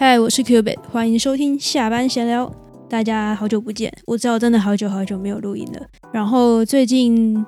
嗨，我是 Q b i t 欢迎收听下班闲聊。大家好久不见，我知道真的好久好久没有录音了。然后最近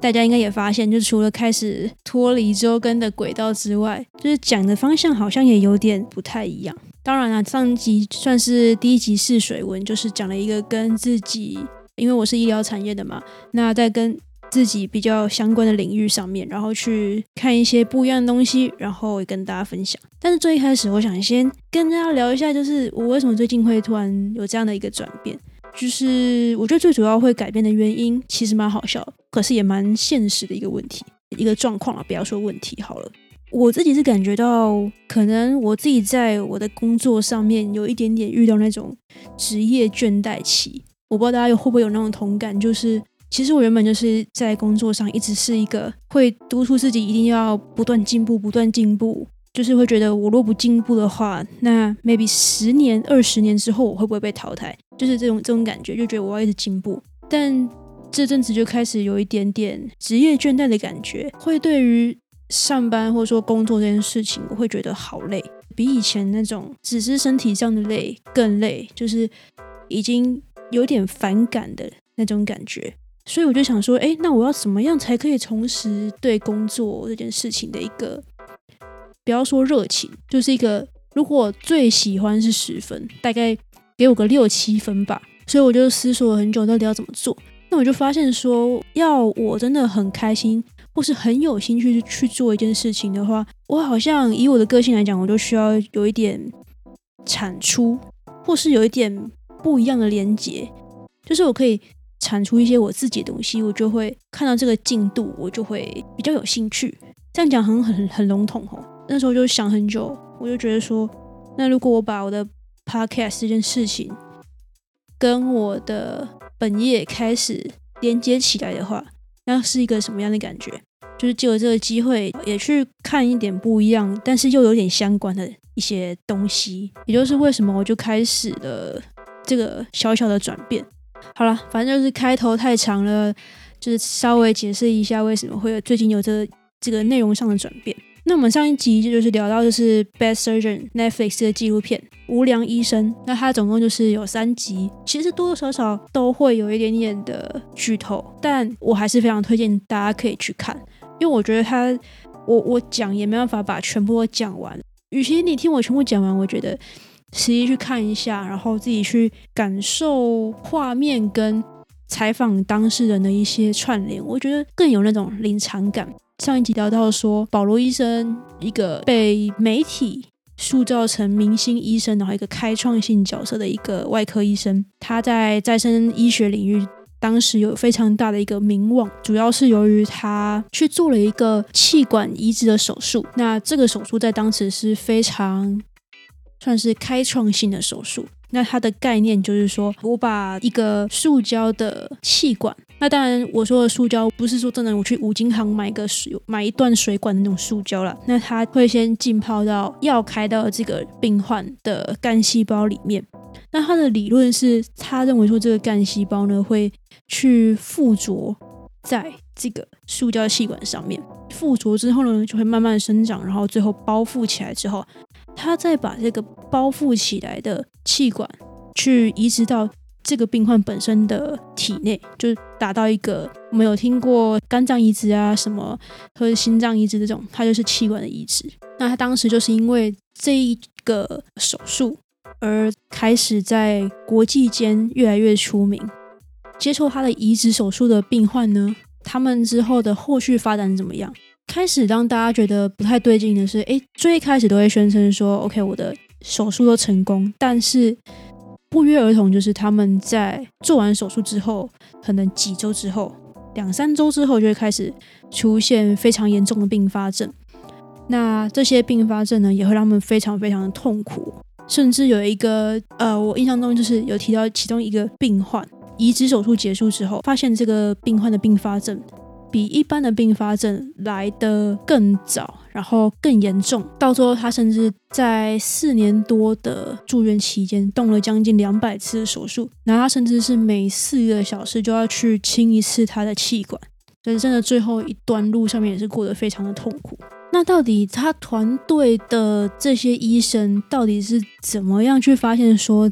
大家应该也发现，就除了开始脱离周更的轨道之外，就是讲的方向好像也有点不太一样。当然了，上集算是第一集试水文，就是讲了一个跟自己，因为我是医疗产业的嘛，那在跟。自己比较相关的领域上面，然后去看一些不一样的东西，然后也跟大家分享。但是最一开始，我想先跟大家聊一下，就是我为什么最近会突然有这样的一个转变。就是我觉得最主要会改变的原因，其实蛮好笑，可是也蛮现实的一个问题，一个状况啊，不要说问题好了。我自己是感觉到，可能我自己在我的工作上面有一点点遇到那种职业倦怠期。我不知道大家有会不会有那种同感，就是。其实我原本就是在工作上一直是一个会督促自己一定要不断进步、不断进步，就是会觉得我若不进步的话，那 maybe 十年、二十年之后我会不会被淘汰？就是这种这种感觉，就觉得我要一直进步。但这阵子就开始有一点点职业倦怠的感觉，会对于上班或者说工作这件事情，我会觉得好累，比以前那种只是身体上的累更累，就是已经有点反感的那种感觉。所以我就想说，哎，那我要怎么样才可以重拾对工作这件事情的一个，不要说热情，就是一个，如果最喜欢是十分，大概给我个六七分吧。所以我就思索了很久，到底要怎么做。那我就发现说，要我真的很开心，或是很有兴趣去做一件事情的话，我好像以我的个性来讲，我就需要有一点产出，或是有一点不一样的连接，就是我可以。产出一些我自己的东西，我就会看到这个进度，我就会比较有兴趣。这样讲很很很笼统哦。那时候就想很久，我就觉得说，那如果我把我的 podcast 这件事情跟我的本业开始连接起来的话，那是一个什么样的感觉？就是借着这个机会，也去看一点不一样，但是又有点相关的一些东西。也就是为什么我就开始了这个小小的转变。好了，反正就是开头太长了，就是稍微解释一下为什么会有最近有这个这个内容上的转变。那我们上一集就是聊到就是 Bad Surgeon Netflix 的纪录片《无良医生》，那它总共就是有三集，其实多多少少都会有一点点的剧透，但我还是非常推荐大家可以去看，因为我觉得它我我讲也没办法把全部都讲完，与其你听我全部讲完，我觉得。实际去看一下，然后自己去感受画面跟采访当事人的一些串联，我觉得更有那种临场感。上一集聊到说，保罗医生一个被媒体塑造成明星医生，然后一个开创性角色的一个外科医生，他在再生医学领域当时有非常大的一个名望，主要是由于他去做了一个气管移植的手术。那这个手术在当时是非常。算是开创性的手术。那它的概念就是说，我把一个塑胶的气管，那当然我说的塑胶不是说真的我去五金行买一个水买一段水管的那种塑胶了。那它会先浸泡到要开到这个病患的干细胞里面。那他的理论是，他认为说这个干细胞呢会去附着在这个塑胶气管上面，附着之后呢就会慢慢生长，然后最后包覆起来之后。他再把这个包覆起来的气管去移植到这个病患本身的体内，就达到一个我们有听过肝脏移植啊什么或者心脏移植这种，它就是气管的移植。那他当时就是因为这一个手术而开始在国际间越来越出名。接受他的移植手术的病患呢，他们之后的后续发展怎么样？开始让大家觉得不太对劲的是，哎，最一开始都会宣称说，OK，我的手术都成功，但是不约而同就是他们在做完手术之后，可能几周之后，两三周之后就会开始出现非常严重的并发症。那这些并发症呢，也会让他们非常非常的痛苦，甚至有一个，呃，我印象中就是有提到其中一个病患移植手术结束之后，发现这个病患的并发症。比一般的并发症来得更早，然后更严重，到最后他甚至在四年多的住院期间动了将近两百次手术，然后他甚至是每四个小时就要去清一次他的气管，人生的最后一段路上面也是过得非常的痛苦。那到底他团队的这些医生到底是怎么样去发现说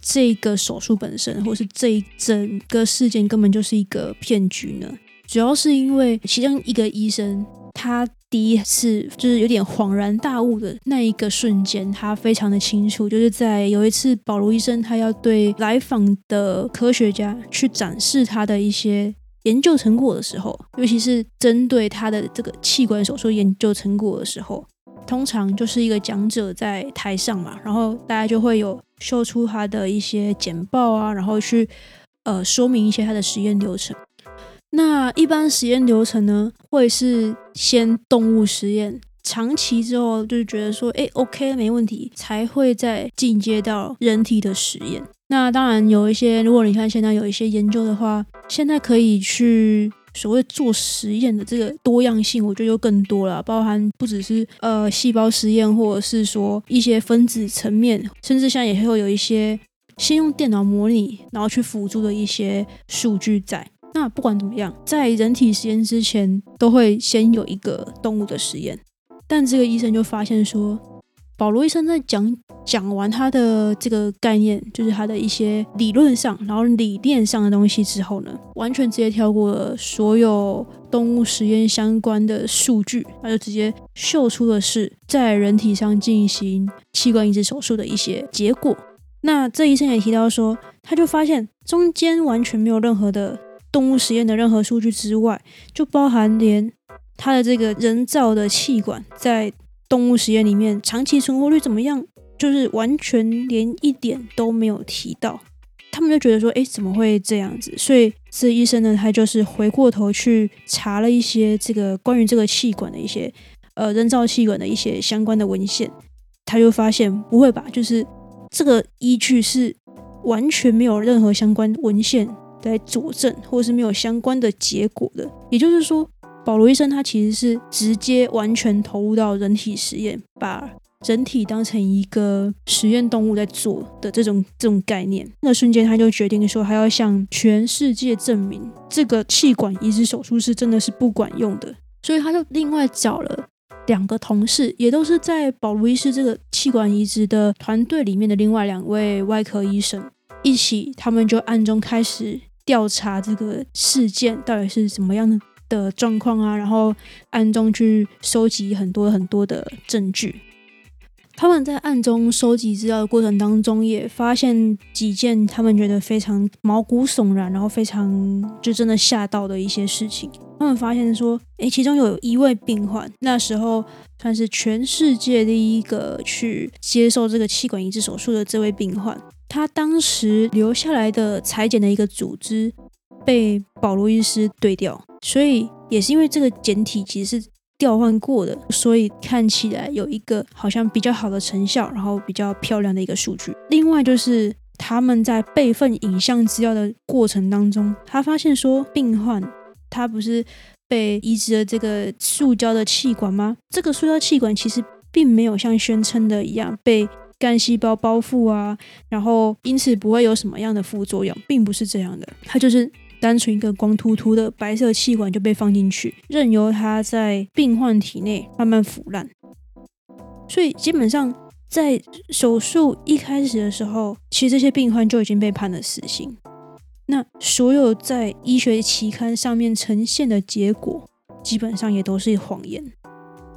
这个手术本身，或是这整个事件根本就是一个骗局呢？主要是因为其中一个医生，他第一次就是有点恍然大悟的那一个瞬间，他非常的清楚，就是在有一次保罗医生他要对来访的科学家去展示他的一些。研究成果的时候，尤其是针对他的这个气管手术研究成果的时候，通常就是一个讲者在台上嘛，然后大家就会有秀出他的一些简报啊，然后去呃说明一些他的实验流程。那一般实验流程呢，会是先动物实验，长期之后就是觉得说，哎，OK，没问题，才会再进阶到人体的实验。那当然有一些，如果你看现在有一些研究的话，现在可以去所谓做实验的这个多样性，我觉得就更多了，包含不只是呃细胞实验，或者是说一些分子层面，甚至现在也会有一些先用电脑模拟，然后去辅助的一些数据在。那不管怎么样，在人体实验之前，都会先有一个动物的实验，但这个医生就发现说。保罗医生在讲讲完他的这个概念，就是他的一些理论上，然后理念上的东西之后呢，完全直接跳过了所有动物实验相关的数据，他就直接秀出的是在人体上进行器官移植手术的一些结果。那这医生也提到说，他就发现中间完全没有任何的动物实验的任何数据之外，就包含连他的这个人造的气管在。动物实验里面长期存活率怎么样？就是完全连一点都没有提到，他们就觉得说，哎，怎么会这样子？所以这医生呢，他就是回过头去查了一些这个关于这个气管的一些呃人造气管的一些相关的文献，他就发现不会吧？就是这个依据是完全没有任何相关文献来佐证，或者是没有相关的结果的。也就是说。保罗医生他其实是直接完全投入到人体实验，把人体当成一个实验动物在做的这种这种概念。那瞬间他就决定说，他要向全世界证明这个气管移植手术是真的是不管用的。所以他就另外找了两个同事，也都是在保罗医师这个气管移植的团队里面的另外两位外科医生一起，他们就暗中开始调查这个事件到底是什么样的。的状况啊，然后暗中去收集很多很多的证据。他们在暗中收集资料的过程当中，也发现几件他们觉得非常毛骨悚然，然后非常就真的吓到的一些事情。他们发现说，诶，其中有一位病患，那时候算是全世界第一个去接受这个气管移植手术的这位病患，他当时留下来的裁剪的一个组织被保罗医师对掉。所以也是因为这个简体其实是调换过的，所以看起来有一个好像比较好的成效，然后比较漂亮的一个数据。另外就是他们在备份影像资料的过程当中，他发现说病患他不是被移植了这个塑胶的气管吗？这个塑胶气管其实并没有像宣称的一样被干细胞包覆啊，然后因此不会有什么样的副作用，并不是这样的，它就是。单纯一个光秃秃的白色气管就被放进去，任由它在病患体内慢慢腐烂。所以基本上在手术一开始的时候，其实这些病患就已经被判了死刑。那所有在医学期刊上面呈现的结果，基本上也都是谎言。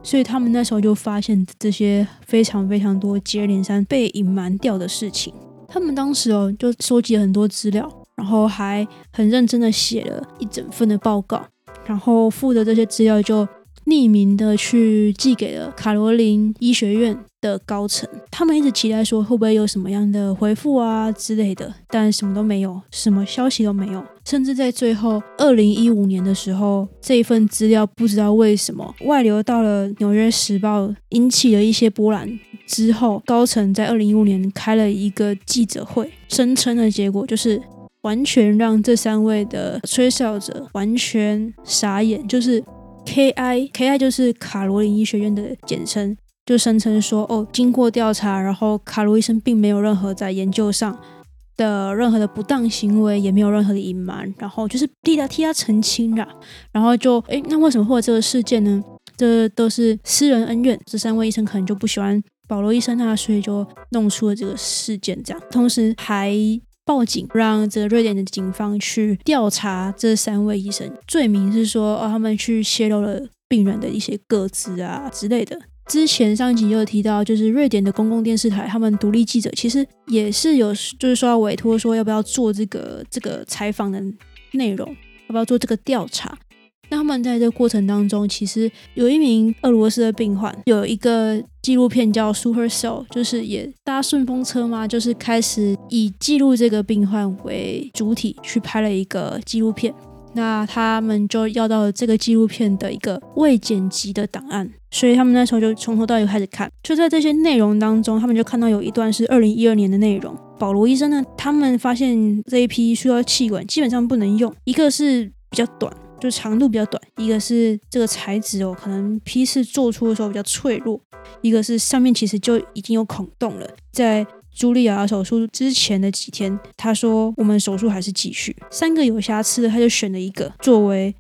所以他们那时候就发现这些非常非常多接二连三被隐瞒掉的事情。他们当时哦，就收集了很多资料。然后还很认真的写了一整份的报告，然后附的这些资料就匿名的去寄给了卡罗琳医学院的高层。他们一直期待说会不会有什么样的回复啊之类的，但什么都没有，什么消息都没有。甚至在最后二零一五年的时候，这一份资料不知道为什么外流到了《纽约时报》，引起了一些波澜。之后，高层在二零一五年开了一个记者会，声称的结果就是。完全让这三位的吹哨者完全傻眼，就是 K I K I 就是卡罗琳医学院的简称，就声称说哦，经过调查，然后卡罗医生并没有任何在研究上的任何的不当行为，也没有任何的隐瞒，然后就是替他替他澄清了，然后就诶，那为什么会有这个事件呢？这都是私人恩怨。这三位医生可能就不喜欢保罗医生啊，所以就弄出了这个事件。这样，同时还报警，让这瑞典的警方去调查这三位医生，罪名是说哦，他们去泄露了病人的一些个资啊之类的。之前上一集有提到，就是瑞典的公共电视台，他们独立记者其实也是有，就是说要委托说要不要做这个这个采访的内容，要不要做这个调查。那他们在这个过程当中，其实有一名俄罗斯的病患，有一个纪录片叫《Super Cell》，就是也搭顺风车嘛，就是开始以记录这个病患为主体去拍了一个纪录片。那他们就要到了这个纪录片的一个未剪辑的档案，所以他们那时候就从头到尾开始看。就在这些内容当中，他们就看到有一段是二零一二年的内容。保罗医生呢，他们发现这一批需要气管基本上不能用，一个是比较短，就长度比较短；一个是这个材质哦，可能批次做出的时候比较脆弱；一个是上面其实就已经有孔洞了，在。茱莉亚手术之前的几天，他说我们手术还是继续。三个有瑕疵的，他就选了一个作为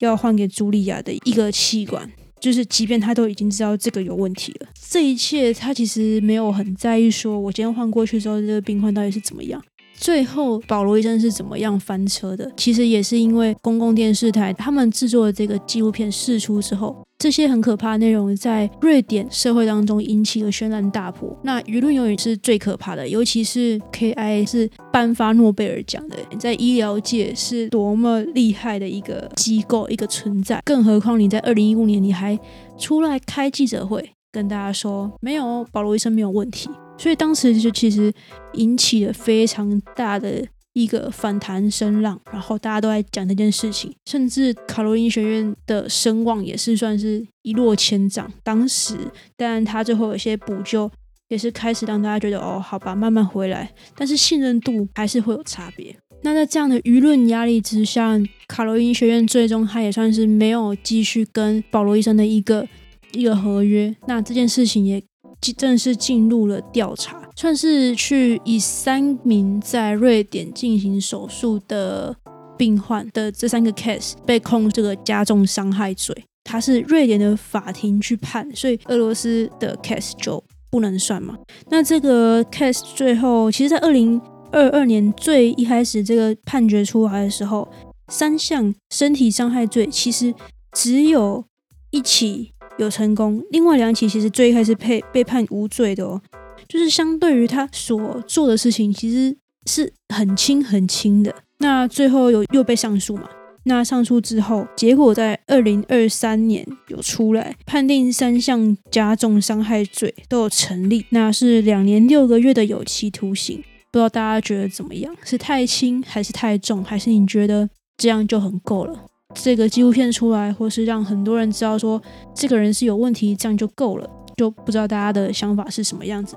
要换给茱莉亚的一个气管，就是即便他都已经知道这个有问题了，这一切他其实没有很在意。说我今天换过去之后，这个病患到底是怎么样？最后，保罗医生是怎么样翻车的？其实也是因为公共电视台他们制作的这个纪录片释出之后，这些很可怕的内容在瑞典社会当中引起了轩然大波。那舆论永远是最可怕的，尤其是 KI 是颁发诺贝尔奖的，在医疗界是多么厉害的一个机构、一个存在。更何况你在二零一五年你还出来开记者会，跟大家说没有保罗医生没有问题。所以当时就其实引起了非常大的一个反弹声浪，然后大家都在讲这件事情，甚至卡罗琳学院的声望也是算是一落千丈。当时，但他最后有些补救，也是开始让大家觉得哦，好吧，慢慢回来，但是信任度还是会有差别。那在这样的舆论压力之下，卡罗琳学院最终他也算是没有继续跟保罗医生的一个一个合约。那这件事情也。正式进入了调查，算是去以三名在瑞典进行手术的病患的这三个 case 被控这个加重伤害罪，他是瑞典的法庭去判，所以俄罗斯的 case 就不能算嘛。那这个 case 最后，其实在二零二二年最一开始这个判决出来的时候，三项身体伤害罪其实只有一起。有成功，另外两起其实最开始被被判无罪的哦，就是相对于他所做的事情，其实是很轻很轻的。那最后有又被上诉嘛？那上诉之后，结果在二零二三年有出来，判定三项加重伤害罪都有成立，那是两年六个月的有期徒刑。不知道大家觉得怎么样？是太轻还是太重？还是你觉得这样就很够了？这个纪录片出来，或是让很多人知道说这个人是有问题，这样就够了。就不知道大家的想法是什么样子。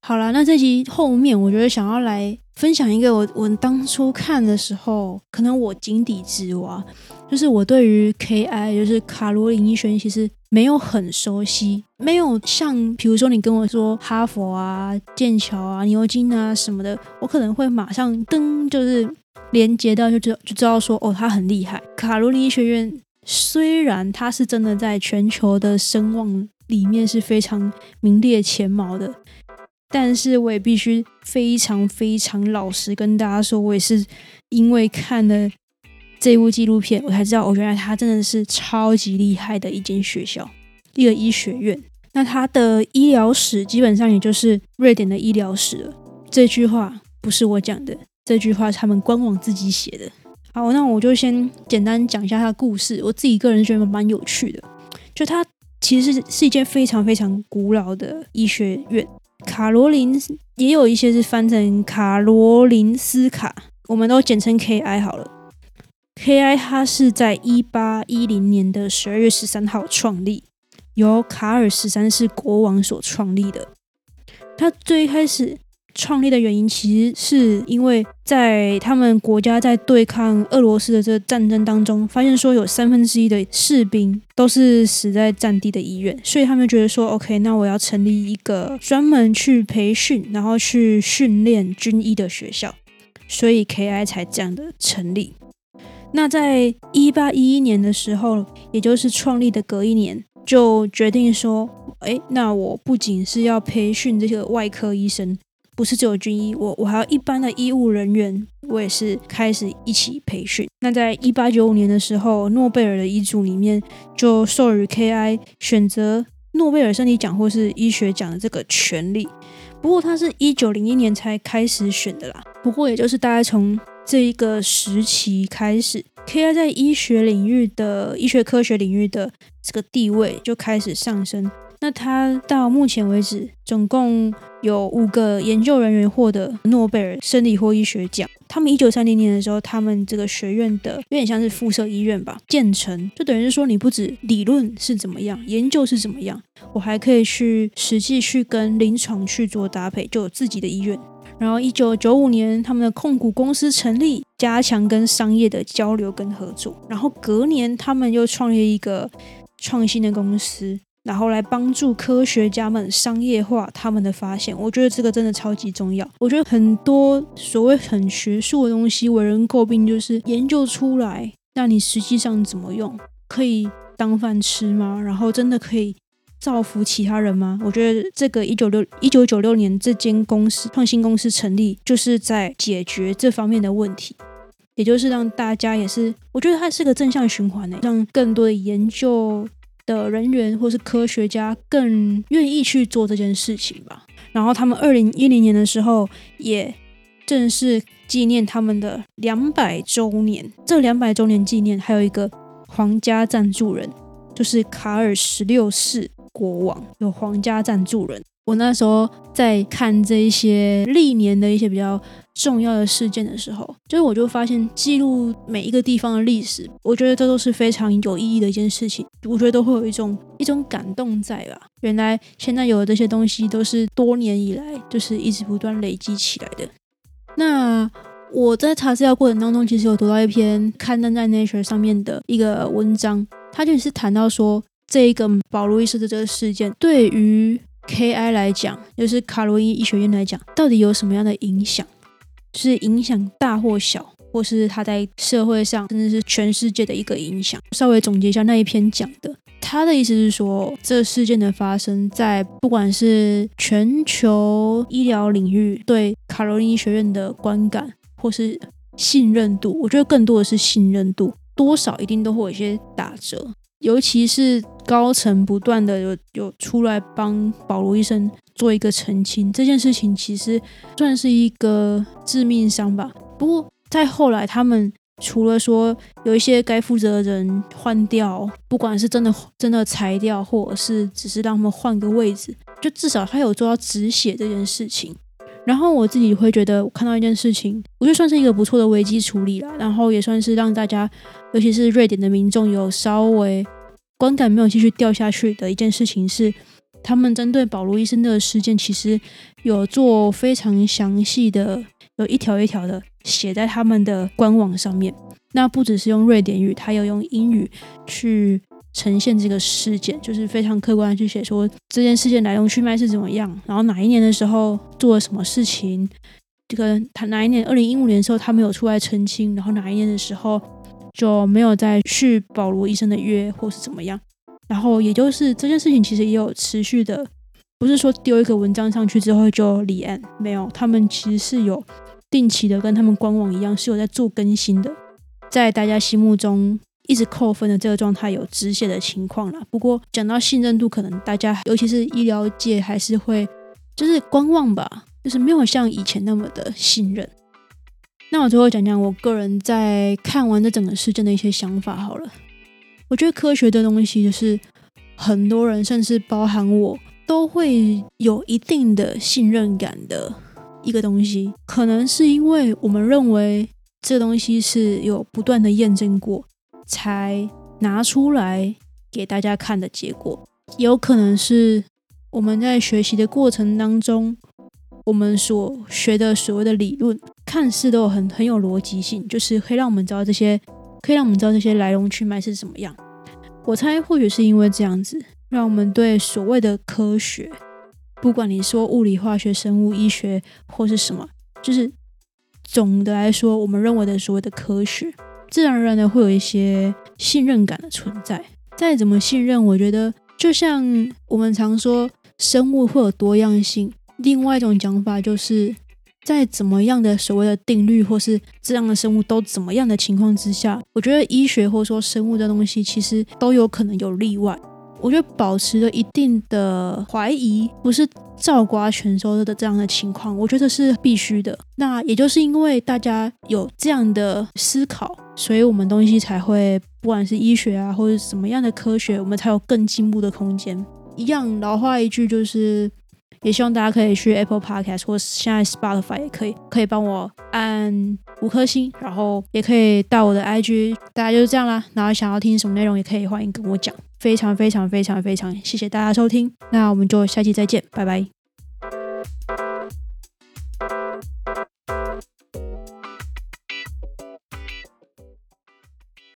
好了，那这集后面我觉得想要来分享一个我我当初看的时候，可能我井底之蛙，就是我对于 KI，就是卡罗琳医学院其实没有很熟悉，没有像比如说你跟我说哈佛啊、剑桥啊、牛津啊什么的，我可能会马上噔就是。连接到就知就知道说哦，他很厉害。卡罗琳医学院虽然他是真的在全球的声望里面是非常名列前茅的，但是我也必须非常非常老实跟大家说，我也是因为看了这部纪录片，我才知道哦，原来他真的是超级厉害的一间学校，一个医学院。那他的医疗史基本上也就是瑞典的医疗史了。这句话不是我讲的。这句话是他们官网自己写的。好，那我就先简单讲一下他的故事。我自己个人觉得蛮有趣的，就他其实是一间非常非常古老的医学院。卡罗琳也有一些是翻成卡罗琳斯卡，我们都简称 K.I 好了。K.I 它是在一八一零年的十二月十三号创立，由卡尔十三世国王所创立的。他最开始。创立的原因其实是因为在他们国家在对抗俄罗斯的这个战争当中，发现说有三分之一的士兵都是死在战地的医院，所以他们觉得说，OK，那我要成立一个专门去培训，然后去训练军医的学校，所以 KI 才这样的成立。那在一八一一年的时候，也就是创立的隔一年，就决定说，哎，那我不仅是要培训这些外科医生，不是只有军医，我我还有一般的医务人员，我也是开始一起培训。那在一八九五年的时候，诺贝尔的遗嘱里面就授予 K.I 选择诺贝尔生理奖或是医学奖的这个权利。不过他是一九零一年才开始选的啦。不过也就是大概从这一个时期开始，K.I 在医学领域的医学科学领域的这个地位就开始上升。那他到目前为止，总共有五个研究人员获得诺贝尔生理或医学奖。他们一九三零年的时候，他们这个学院的有点像是附设医院吧，建成，就等于是说，你不止理论是怎么样，研究是怎么样，我还可以去实际去跟临床去做搭配，就有自己的医院。然后一九九五年，他们的控股公司成立，加强跟商业的交流跟合作。然后隔年，他们又创立一个创新的公司，然后来帮助科学家们商业化他们的发现。我觉得这个真的超级重要。我觉得很多所谓很学术的东西，为人诟病就是研究出来，那你实际上怎么用，可以当饭吃吗？然后真的可以。造福其他人吗？我觉得这个一九六一九九六年这间公司创新公司成立，就是在解决这方面的问题，也就是让大家也是，我觉得它是个正向循环呢，让更多的研究的人员或是科学家更愿意去做这件事情吧。然后他们二零一零年的时候，也正式纪念他们的两百周年。这两百周年纪念还有一个皇家赞助人，就是卡尔十六世。国王有皇家赞助人。我那时候在看这一些历年的一些比较重要的事件的时候，就是我就发现记录每一个地方的历史，我觉得这都是非常有意义的一件事情。我觉得都会有一种一种感动在吧？原来现在有的这些东西都是多年以来就是一直不断累积起来的。那我在查资料过程当中，其实有读到一篇刊登在 Nature 上面的一个文章，它就是谈到说。这一个保罗医师的这个事件，对于 K.I 来讲，就是卡罗伊医学院来讲，到底有什么样的影响？是影响大或小，或是他在社会上，甚至是全世界的一个影响？稍微总结一下那一篇讲的，他的意思是说，这事件的发生在不管是全球医疗领域对卡罗伊医学院的观感，或是信任度，我觉得更多的是信任度，多少一定都会有一些打折。尤其是高层不断的有有出来帮保罗医生做一个澄清，这件事情其实算是一个致命伤吧。不过在后来，他们除了说有一些该负责的人换掉，不管是真的真的裁掉，或者是只是让他们换个位置，就至少他有做到止血这件事情。然后我自己会觉得，我看到一件事情，我觉得算是一个不错的危机处理了。然后也算是让大家，尤其是瑞典的民众，有稍微观感没有继续掉下去的一件事情是，他们针对保罗医生的事件，其实有做非常详细的，有一条一条的写在他们的官网上面。那不只是用瑞典语，他有用英语去。呈现这个事件，就是非常客观的去写说这件事件来龙去脉是怎么样，然后哪一年的时候做了什么事情，这个他哪一年，二零一五年的时候他没有出来澄清，然后哪一年的时候就没有再续保罗医生的约或是怎么样，然后也就是这件事情其实也有持续的，不是说丢一个文章上去之后就立案，没有，他们其实是有定期的跟他们官网一样是有在做更新的，在大家心目中。一直扣分的这个状态有止血的情况啦。不过讲到信任度，可能大家尤其是医疗界还是会就是观望吧，就是没有像以前那么的信任。那我最后讲讲我个人在看完这整个事件的一些想法好了。我觉得科学的东西就是很多人，甚至包含我，都会有一定的信任感的一个东西。可能是因为我们认为这东西是有不断的验证过。才拿出来给大家看的结果，有可能是我们在学习的过程当中，我们所学的所谓的理论，看似都很很有逻辑性，就是可以让我们知道这些，可以让我们知道这些来龙去脉是怎么样。我猜或许是因为这样子，让我们对所谓的科学，不管你说物理、化学、生物、医学或是什么，就是总的来说，我们认为的所谓的科学。自然而然的会有一些信任感的存在。再怎么信任，我觉得就像我们常说，生物会有多样性。另外一种讲法就是。在怎么样的所谓的定律，或是这样的生物都怎么样的情况之下，我觉得医学或说生物这东西其实都有可能有例外。我觉得保持着一定的怀疑，不是照瓜全收的这样的情况，我觉得是必须的。那也就是因为大家有这样的思考，所以我们东西才会，不管是医学啊，或者什么样的科学，我们才有更进步的空间。一样老话一句就是。也希望大家可以去 Apple Podcast 或现在 Spotify 也可以，可以帮我按五颗星，然后也可以到我的 IG，大家就是这样啦。然后想要听什么内容也可以欢迎跟我讲，非常非常非常非常谢谢大家收听，那我们就下期再见，拜拜。